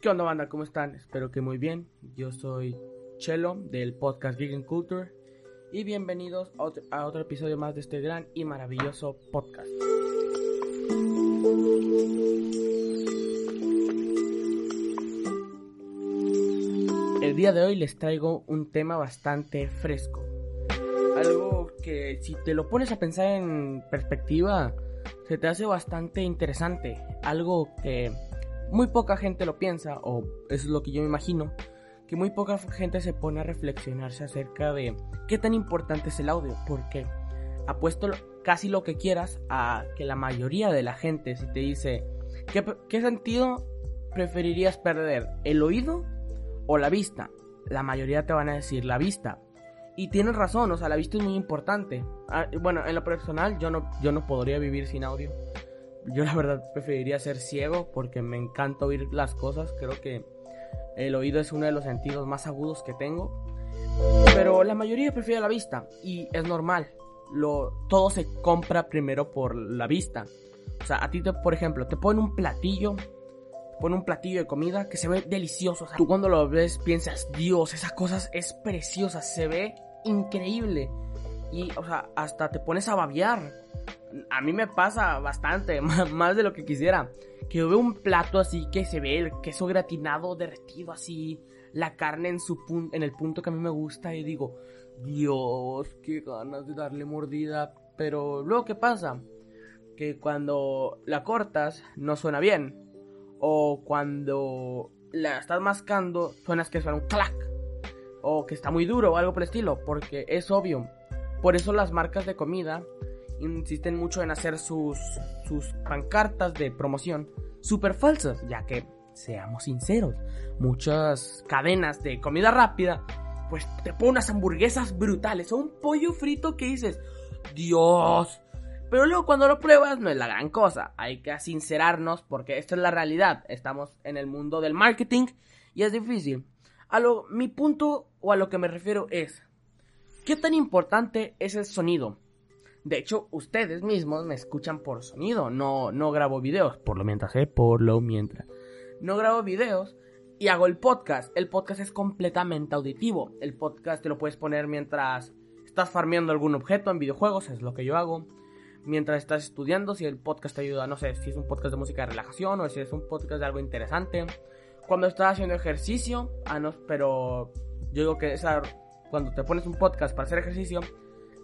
¿Qué onda banda? ¿Cómo están? Espero que muy bien. Yo soy Chelo del podcast Geek Culture y bienvenidos a otro episodio más de este gran y maravilloso podcast. El día de hoy les traigo un tema bastante fresco. Algo que si te lo pones a pensar en perspectiva, se te hace bastante interesante. Algo que muy poca gente lo piensa, o eso es lo que yo me imagino, que muy poca gente se pone a reflexionarse acerca de qué tan importante es el audio, porque apuesto casi lo que quieras a que la mayoría de la gente, si te dice, ¿qué, qué sentido preferirías perder? ¿El oído o la vista? La mayoría te van a decir la vista. Y tienes razón, o sea, la vista es muy importante. Ah, bueno, en lo personal yo no, yo no podría vivir sin audio yo la verdad preferiría ser ciego porque me encanta oír las cosas. Creo que el oído es uno de los sentidos más agudos que tengo. Pero la mayoría prefiere la vista y es normal. Lo, todo se compra primero por la vista. O sea, a ti, te, por ejemplo, te ponen un platillo, te ponen un platillo de comida que se ve delicioso. O sea, tú cuando lo ves piensas, Dios, esa cosa es preciosa, se ve increíble. Y, o sea, hasta te pones a babear a mí me pasa bastante, más de lo que quisiera. Que veo un plato así que se ve el queso gratinado, derretido así, la carne en, su en el punto que a mí me gusta y digo, Dios, qué ganas de darle mordida. Pero luego, ¿qué pasa? Que cuando la cortas no suena bien. O cuando la estás mascando, suenas que suena un clac. O que está muy duro o algo por el estilo. Porque es obvio. Por eso las marcas de comida insisten mucho en hacer sus, sus pancartas de promoción súper falsas, ya que, seamos sinceros, muchas cadenas de comida rápida, pues te ponen unas hamburguesas brutales o un pollo frito que dices, Dios. Pero luego cuando lo pruebas no es la gran cosa, hay que sincerarnos porque esta es la realidad, estamos en el mundo del marketing y es difícil. A lo, mi punto o a lo que me refiero es, ¿qué tan importante es el sonido? De hecho, ustedes mismos me escuchan por sonido, no, no grabo videos, por lo mientras, ¿eh? Por lo mientras. No grabo videos y hago el podcast. El podcast es completamente auditivo. El podcast te lo puedes poner mientras estás farmeando algún objeto en videojuegos, es lo que yo hago. Mientras estás estudiando, si el podcast te ayuda, no sé, si es un podcast de música de relajación o si es un podcast de algo interesante. Cuando estás haciendo ejercicio, ah, no, pero yo digo que cuando te pones un podcast para hacer ejercicio,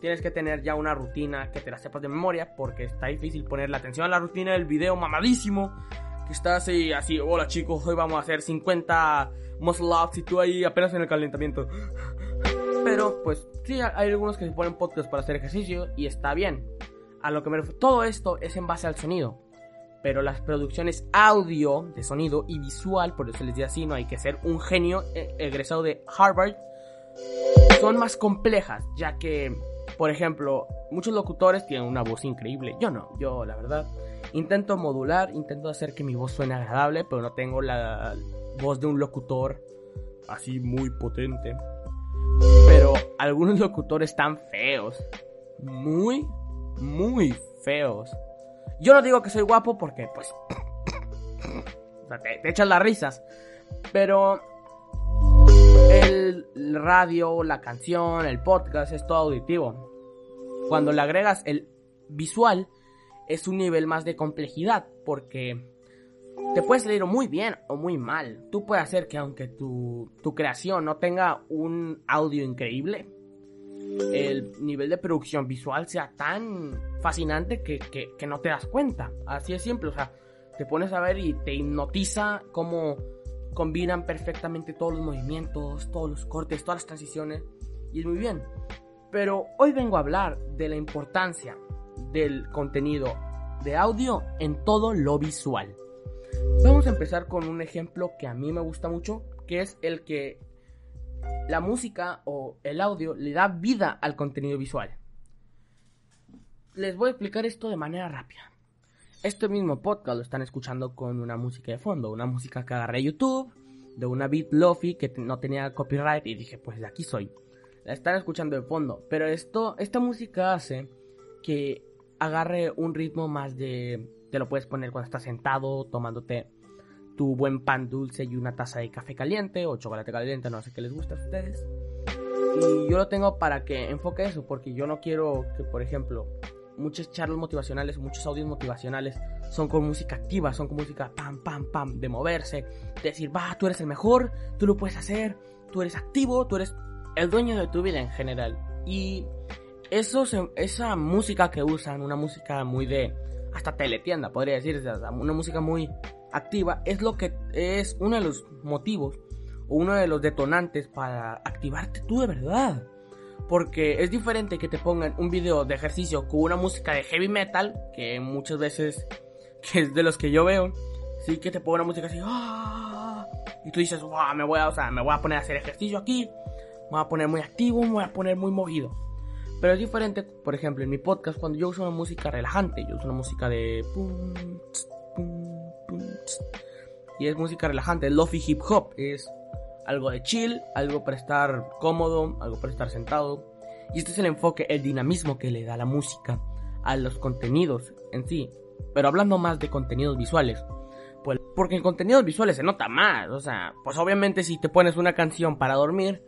tienes que tener ya una rutina que te la sepas de memoria porque está difícil poner la atención a la rutina del video mamadísimo que estás así, así, hola chicos, hoy vamos a hacer 50 muscle ups y tú ahí apenas en el calentamiento. Pero pues sí, hay algunos que se ponen podcast para hacer ejercicio y está bien. A lo que me refiero, todo esto es en base al sonido. Pero las producciones audio, de sonido y visual, por eso les digo así, no hay que ser un genio eh, egresado de Harvard, son más complejas, ya que por ejemplo, muchos locutores tienen una voz increíble. Yo no, yo la verdad intento modular, intento hacer que mi voz suene agradable, pero no tengo la voz de un locutor así muy potente. Pero algunos locutores están feos. Muy, muy feos. Yo no digo que soy guapo porque, pues, te, te echas las risas. Pero el radio, la canción, el podcast es todo auditivo. Cuando le agregas el visual, es un nivel más de complejidad, porque te puedes leer muy bien o muy mal. Tú puedes hacer que aunque tu, creación no tenga un audio increíble, el nivel de producción visual sea tan fascinante que, que, no te das cuenta. Así es simple, o sea, te pones a ver y te hipnotiza cómo combinan perfectamente todos los movimientos, todos los cortes, todas las transiciones. Y es muy bien. Pero hoy vengo a hablar de la importancia del contenido de audio en todo lo visual. Vamos a empezar con un ejemplo que a mí me gusta mucho, que es el que la música o el audio le da vida al contenido visual. Les voy a explicar esto de manera rápida. Este mismo podcast lo están escuchando con una música de fondo, una música que agarré YouTube, de una beat lofi que no tenía copyright y dije, pues de aquí soy la están escuchando de fondo. Pero esto, esta música hace que agarre un ritmo más de... Te lo puedes poner cuando estás sentado, tomándote tu buen pan dulce y una taza de café caliente o chocolate caliente, no sé qué les gusta a ustedes. Y yo lo tengo para que enfoque eso, porque yo no quiero que, por ejemplo, muchas charlas motivacionales, muchos audios motivacionales son con música activa, son con música pam, pam, pam, de moverse, de decir, va, tú eres el mejor, tú lo puedes hacer, tú eres activo, tú eres el dueño de tu vida en general. Y eso, esa música que usan, una música muy de, hasta teletienda, podría decirse, una música muy activa, es lo que es uno de los motivos uno de los detonantes para activarte tú de verdad. Porque es diferente que te pongan un video de ejercicio con una música de heavy metal, que muchas veces, que es de los que yo veo, sí que te pongan una música así, ¡ah! y tú dices, wow, me voy a, o sea, me voy a poner a hacer ejercicio aquí, me voy a poner muy activo, me voy a poner muy movido. Pero es diferente, por ejemplo, en mi podcast, cuando yo uso una música relajante, yo uso una música de... y es música relajante, lofi hip hop, es algo de chill, algo para estar cómodo, algo para estar sentado. Y este es el enfoque, el dinamismo que le da la música a los contenidos en sí. Pero hablando más de contenidos visuales. Pues, porque en contenidos visuales se nota más. O sea, pues obviamente si te pones una canción para dormir,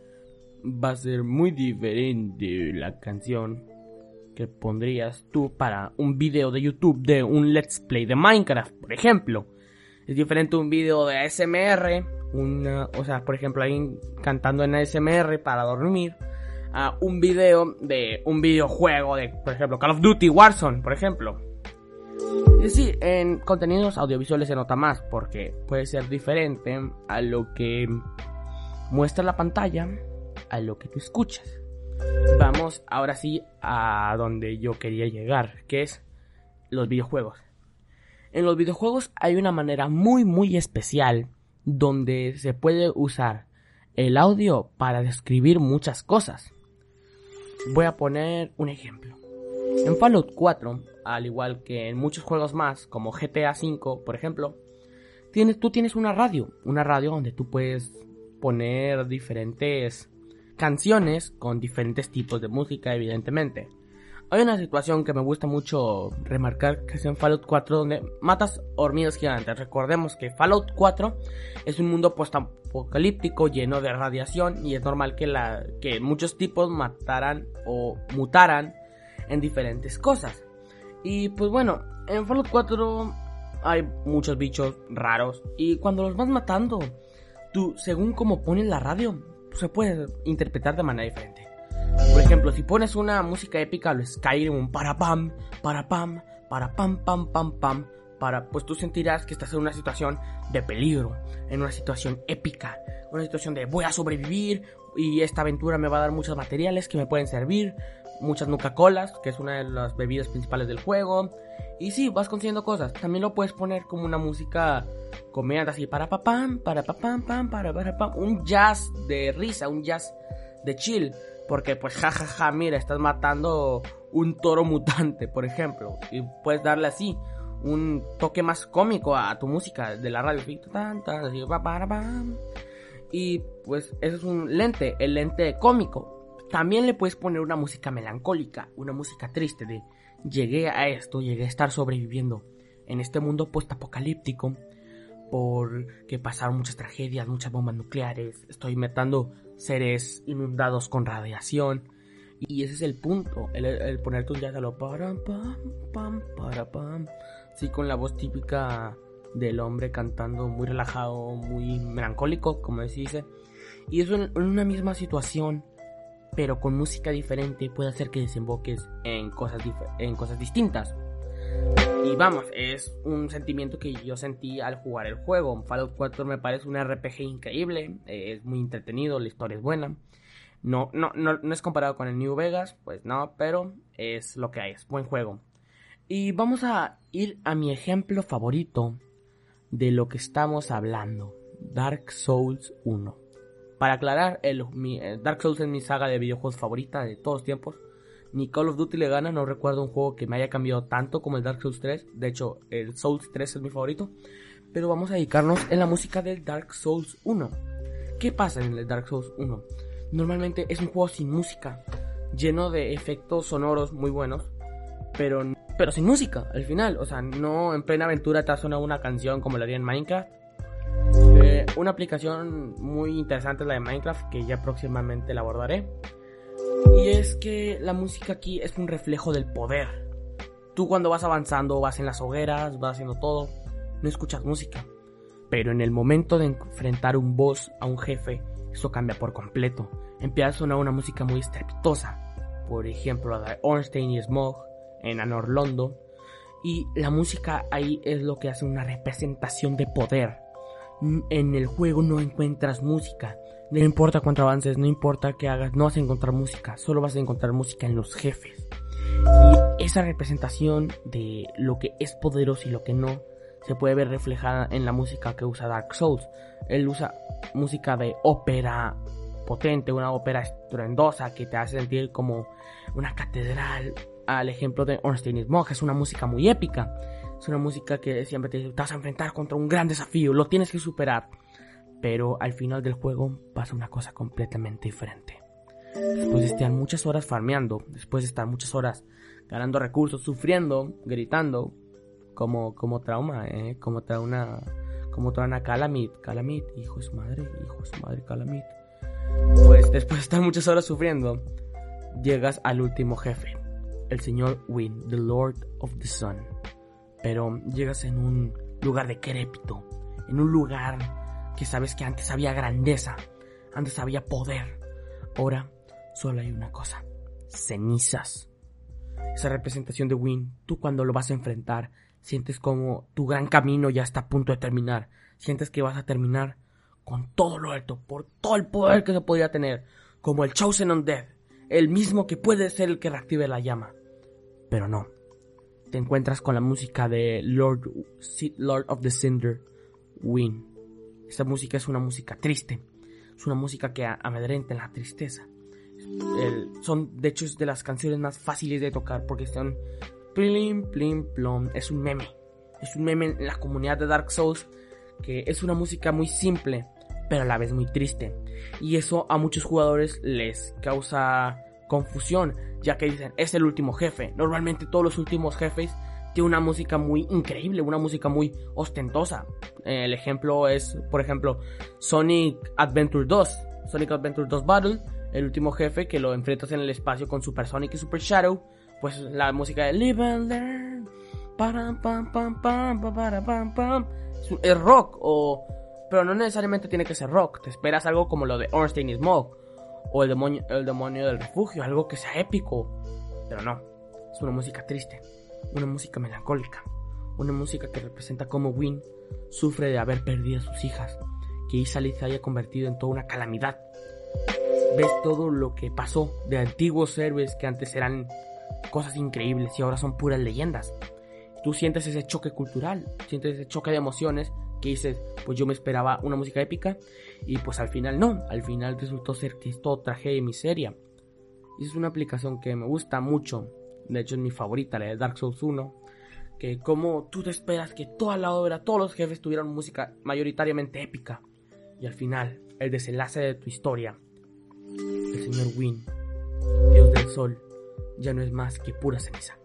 va a ser muy diferente la canción que pondrías tú para un video de YouTube de un let's play de Minecraft, por ejemplo. Es diferente un video de ASMR una, o sea, por ejemplo, alguien cantando en ASMR para dormir, a un video de un videojuego de, por ejemplo, Call of Duty Warzone, por ejemplo. Y sí, en contenidos audiovisuales se nota más porque puede ser diferente a lo que muestra la pantalla, a lo que tú escuchas. Vamos ahora sí a donde yo quería llegar, que es los videojuegos. En los videojuegos hay una manera muy muy especial donde se puede usar el audio para describir muchas cosas. Voy a poner un ejemplo. En Fallout 4, al igual que en muchos juegos más, como GTA V, por ejemplo, tienes, tú tienes una radio, una radio donde tú puedes poner diferentes canciones con diferentes tipos de música, evidentemente. Hay una situación que me gusta mucho remarcar que es en Fallout 4 donde matas hormigas gigantes. Recordemos que Fallout 4 es un mundo post-apocalíptico lleno de radiación y es normal que, la, que muchos tipos mataran o mutaran en diferentes cosas. Y pues bueno, en Fallout 4 hay muchos bichos raros y cuando los vas matando, tú según como pones la radio, se puede interpretar de manera diferente. Por ejemplo, si pones una música épica, lo Skyrim, un para pam, para pam, para pam, pam, pam, pam, para, pues tú sentirás que estás en una situación de peligro, en una situación épica, una situación de voy a sobrevivir y esta aventura me va a dar muchos materiales que me pueden servir, muchas Nuca-Colas, que es una de las bebidas principales del juego. Y sí, vas consiguiendo cosas. También lo puedes poner como una música comedia así para pam, para pam, pam, para para pam, un jazz de risa, un jazz de chill. Porque pues jajaja, ja, ja, mira, estás matando un toro mutante, por ejemplo. Y puedes darle así un toque más cómico a tu música de la radio. Y pues eso es un lente, el lente cómico. También le puedes poner una música melancólica, una música triste de llegué a esto, llegué a estar sobreviviendo en este mundo post-apocalíptico porque pasaron muchas tragedias, muchas bombas nucleares, estoy matando seres inundados con radiación. Y ese es el punto, el, ponerte un jazz a lo pam, pam, para, pam. Sí, con la voz típica del hombre cantando muy relajado, muy melancólico, como se dice. Y eso en, una misma situación, pero con música diferente, puede hacer que desemboques en cosas, en cosas distintas. Y vamos, es un sentimiento que yo sentí al jugar el juego. Fallout 4 me parece un RPG increíble, es muy entretenido, la historia es buena. No, no, no, es comparado con el New Vegas, pues no, pero es lo que hay, es buen juego. Y vamos a ir a mi ejemplo favorito de lo que estamos hablando, Dark Souls 1. Para aclarar, el, eh, Dark Souls es mi saga de videojuegos favorita de todos los tiempos ni Call of Duty le gana, no recuerdo un juego que me haya cambiado tanto como el Dark Souls 3, de hecho el Souls 3 es mi favorito, pero vamos a dedicarnos en la música del Dark Souls 1. ¿Qué pasa en el Dark Souls 1? Normalmente es un juego sin música, lleno de efectos sonoros muy buenos, pero, pero sin música al final, o sea, no en plena aventura te sonado una canción como la haría en Minecraft, Eh, una aplicación muy interesante es la de Minecraft que ya próximamente la abordaré. Y es que la música aquí es un reflejo del poder. Tú cuando vas avanzando, vas en las hogueras, vas haciendo todo, no escuchas música. Pero en el momento de enfrentar un boss a un jefe, eso cambia por completo. Empieza a sonar una música muy estrepitosa. Por ejemplo, la de Ornstein y Smog en Anor Londo. Y la música ahí es lo que hace una representación de poder. En el juego no encuentras música. No importa cuánto avances, no importa qué hagas, no vas a encontrar música. Solo vas a encontrar música en los jefes. Y esa representación de lo que es poderoso y lo que no se puede ver reflejada en la música que usa Dark Souls. Él usa música de ópera potente, una ópera estruendosa que te hace sentir como una catedral. Al ejemplo de Ornstein Smog, es una música muy épica. Es una música que siempre te dice, te vas a enfrentar contra un gran desafío, lo tienes que superar. Pero al final del juego pasa una cosa completamente diferente. Después de estar muchas horas farmeando, después de estar muchas horas ganando recursos, sufriendo, gritando, como, como trauma, ¿eh? como trauma, como trauma Calamit, Calamit, hijo de su madre, hijo de su madre, Calamit. Pues después de estar muchas horas sufriendo, llegas al último jefe, el señor Win, the Lord of the Sun. Pero llegas en un lugar decrépito, en un lugar que sabes que antes había grandeza, antes había poder. Ahora solo hay una cosa, cenizas. Esa representación de Win, tú cuando lo vas a enfrentar, sientes como tu gran camino ya está a punto de terminar. Sientes que vas a terminar con todo lo alto, por todo el poder que se podría tener, como el Chosen Undead, el mismo que puede ser el que reactive la llama. Pero no. Te encuentras con la música de Lord, Lord of the Cinder, Win. Esta música es una música triste. Es una música que amedrenta en la tristeza. son, de hecho, es de las canciones más fáciles de tocar porque son plim, plim, plom. Es un meme. Es un meme en la comunidad de Dark Souls que es una música muy simple, pero a la vez muy triste. Y eso a muchos jugadores les causa confusión, ya que dicen, es el último jefe. Normalmente todos los últimos jefes tienen una música muy increíble, una música muy ostentosa. El ejemplo es, por ejemplo, Sonic Adventure 2. Sonic Adventure 2 Battle, el último jefe que lo enfrentas en el espacio con Super Sonic y Super Shadow. Pues la música de Live and Learn. Es rock o pero no necesariamente tiene que ser rock. Te esperas algo como lo de Ornstein y Smoke. O el demonio, el demonio del refugio. Algo que sea épico. Pero no. Es una música triste. Una música melancólica. Una música que representa cómo Win sufre de haber perdido a sus hijas. Que Isaliz se haya convertido en toda una calamidad. Ves todo lo que pasó de antiguos héroes que antes eran cosas increíbles y ahora son puras leyendas. Tú sientes ese choque cultural, sientes ese choque de emociones que dices, pues yo me esperaba una música épica y pues al final no, al final resultó ser que es todo tragedia y miseria. Es una aplicación que me gusta mucho, de hecho es mi favorita, la de Dark Souls 1, que como tú te esperas que toda la obra, todos los jefes tuvieran música mayoritariamente épica y al final el desenlace de tu historia, el señor Win, Dios del Sol, ya no es más que pura ceniza.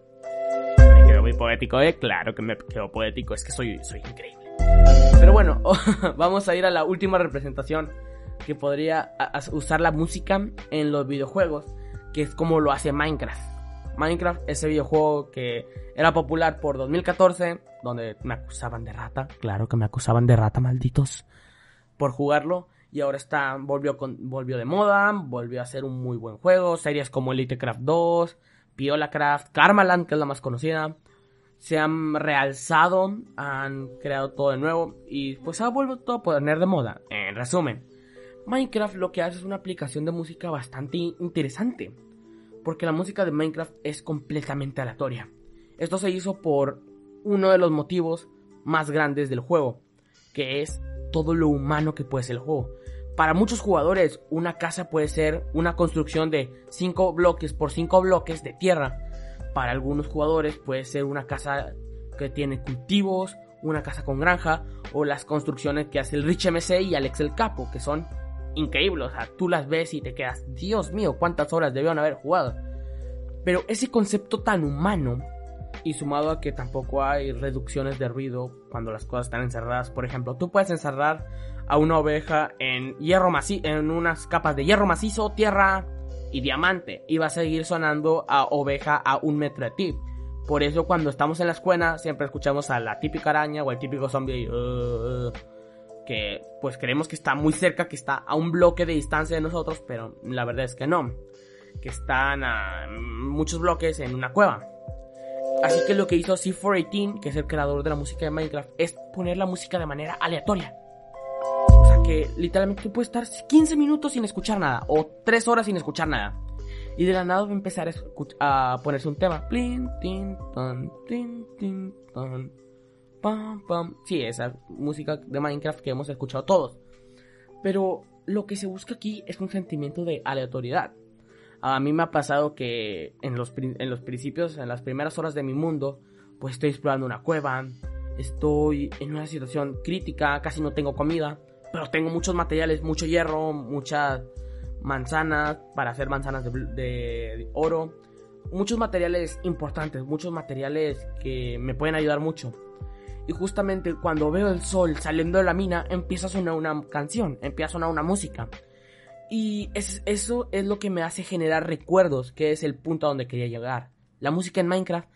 Me quedo muy poético, ¿eh? Claro que me quedo poético, es que soy, soy increíble. Pero bueno, vamos a ir a la última representación que podría usar la música en los videojuegos, que es como lo hace Minecraft. Minecraft, ese videojuego que era popular por 2014, donde me acusaban de rata, claro que me acusaban de rata, malditos, por jugarlo. Y ahora está, volvió, con, volvió de moda, volvió a ser un muy buen juego. Series como Elitecraft 2, Piolacraft, Karmaland, que es la más conocida se han realzado, han creado todo de nuevo y pues ha vuelto todo a poner de moda. En resumen, Minecraft lo que hace es una aplicación de música bastante interesante, porque la música de Minecraft es completamente aleatoria. Esto se hizo por uno de los motivos más grandes del juego, que es todo lo humano que puede ser el juego. Para muchos jugadores, una casa puede ser una construcción de 5 bloques por 5 bloques de tierra, para algunos jugadores puede ser una casa que tiene cultivos, una casa con granja o las construcciones que hace el Rich MC y Alex el Capo, que son increíbles. O sea, tú las ves y te quedas, Dios mío, cuántas horas debieron haber jugado. Pero ese concepto tan humano Y sumado a que tampoco hay reducciones de ruido cuando las cosas están encerradas. Por ejemplo, tú puedes encerrar a una oveja en hierro macizo, en unas capas de hierro macizo, tierra y diamante. Y va a seguir sonando a oveja a un metro de ti. Por eso cuando estamos en la escuela siempre escuchamos a la típica araña o el típico zombie. Uh, que pues creemos que está muy cerca, que está a un bloque de distancia de nosotros, pero la verdad es que no. Que están a muchos bloques en una cueva. Así que lo que hizo C418, que es el creador de la música de Minecraft, es poner la música de manera aleatoria. O sea que literalmente puedes estar 15 minutos sin escuchar nada, o 3 horas sin escuchar nada. Y de la nada va a empezar a, ponerse un tema. Pam, pam. Sí, esa música de Minecraft que hemos escuchado todos. Pero lo que se busca aquí es un sentimiento de aleatoriedad. A mí me ha pasado que en los, en los principios, en las primeras horas de mi mundo, pues estoy explorando una cueva, estoy en una situación crítica, casi no tengo comida, pero tengo muchos materiales, mucho hierro, muchas manzanas para hacer manzanas de, de oro, muchos materiales importantes, muchos materiales que me pueden ayudar mucho. Y justamente cuando veo el sol saliendo de la mina, empieza a sonar una canción, empieza a sonar una música. Y eso es lo que me hace generar recuerdos, que es el punto a donde quería llegar. La música en Minecraft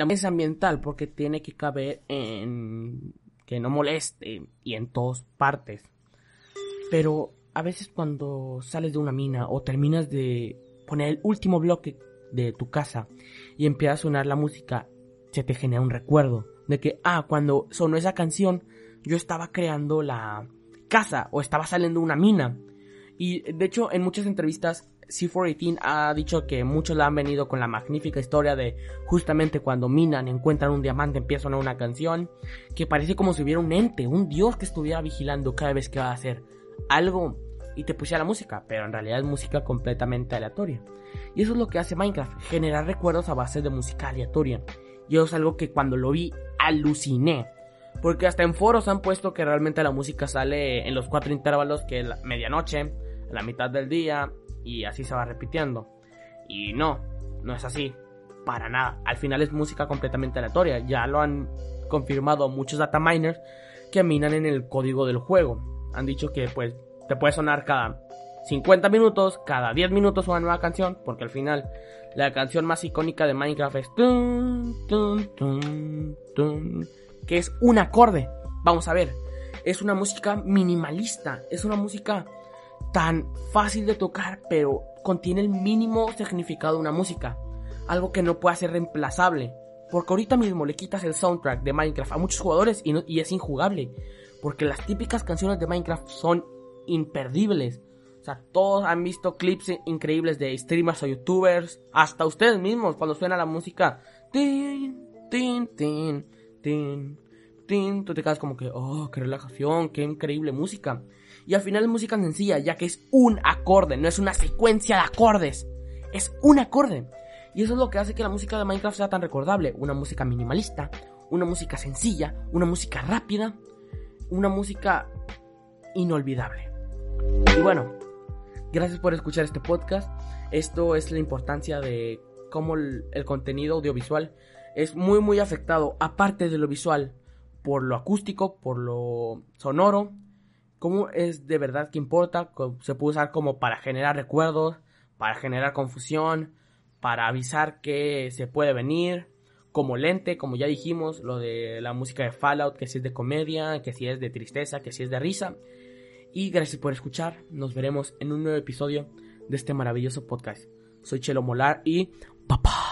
la es ambiental porque tiene que caber en que no moleste y en todas partes. Pero a veces cuando sales de una mina o terminas de poner el último bloque de tu casa y empieza a sonar la música, se te genera un recuerdo de que, ah, cuando sonó esa canción, yo estaba creando la casa o estaba saliendo una mina. Y de hecho, en muchas entrevistas, C418 ha dicho que muchos la han venido con la magnífica historia de justamente cuando minan, encuentran un diamante, empieza a una canción que parece como si hubiera un ente, un dios que estuviera vigilando cada vez que va a hacer algo y te pusiera la música, pero en realidad es música completamente aleatoria. Y eso es lo que hace Minecraft, generar recuerdos a base de música aleatoria. Y eso es algo que cuando lo vi aluciné. Porque hasta en foros han puesto que realmente la música sale en los cuatro intervalos, que es la medianoche, la mitad del día, y así se va repitiendo. Y no, no es así. Para nada. Al final es música completamente aleatoria. Ya lo han confirmado muchos data miners que minan en el código del juego. Han dicho que pues te puede sonar cada 50 minutos, cada 10 minutos una nueva canción, porque al final la canción más icónica de Minecraft es que es un acorde. Vamos a ver, es una música minimalista, es una música tan fácil de tocar, pero contiene el mínimo significado de una música, algo que no puede ser reemplazable. Porque ahorita mismo le quitas el soundtrack de Minecraft a muchos jugadores y es injugable. Porque las típicas canciones de Minecraft son imperdibles. O sea, todos han visto clips increíbles de streamers o youtubers, hasta ustedes mismos, cuando suena la música. Tin, tin, tin, tin, tin, tú te quedas como que, oh, qué relajación, qué increíble música. Y al final es música sencilla, ya que es un acorde, no es una secuencia de acordes, es un acorde. Y eso es lo que hace que la música de Minecraft sea tan recordable. Una música minimalista, una música sencilla, una música rápida, una música inolvidable. Y bueno, Gracias por escuchar este podcast. Esto es la importancia de cómo el, contenido audiovisual es muy muy afectado, aparte de lo visual, por lo acústico, por lo sonoro, cómo es de verdad que importa, se puede usar como para generar recuerdos, para generar confusión, para avisar que se puede venir, como lente, como ya dijimos, lo de la música de Fallout, que si es de comedia, que si es de tristeza, que si es de risa. Y gracias por escuchar. Nos veremos en un nuevo episodio de este maravilloso podcast. Soy Chelo Molar y papá.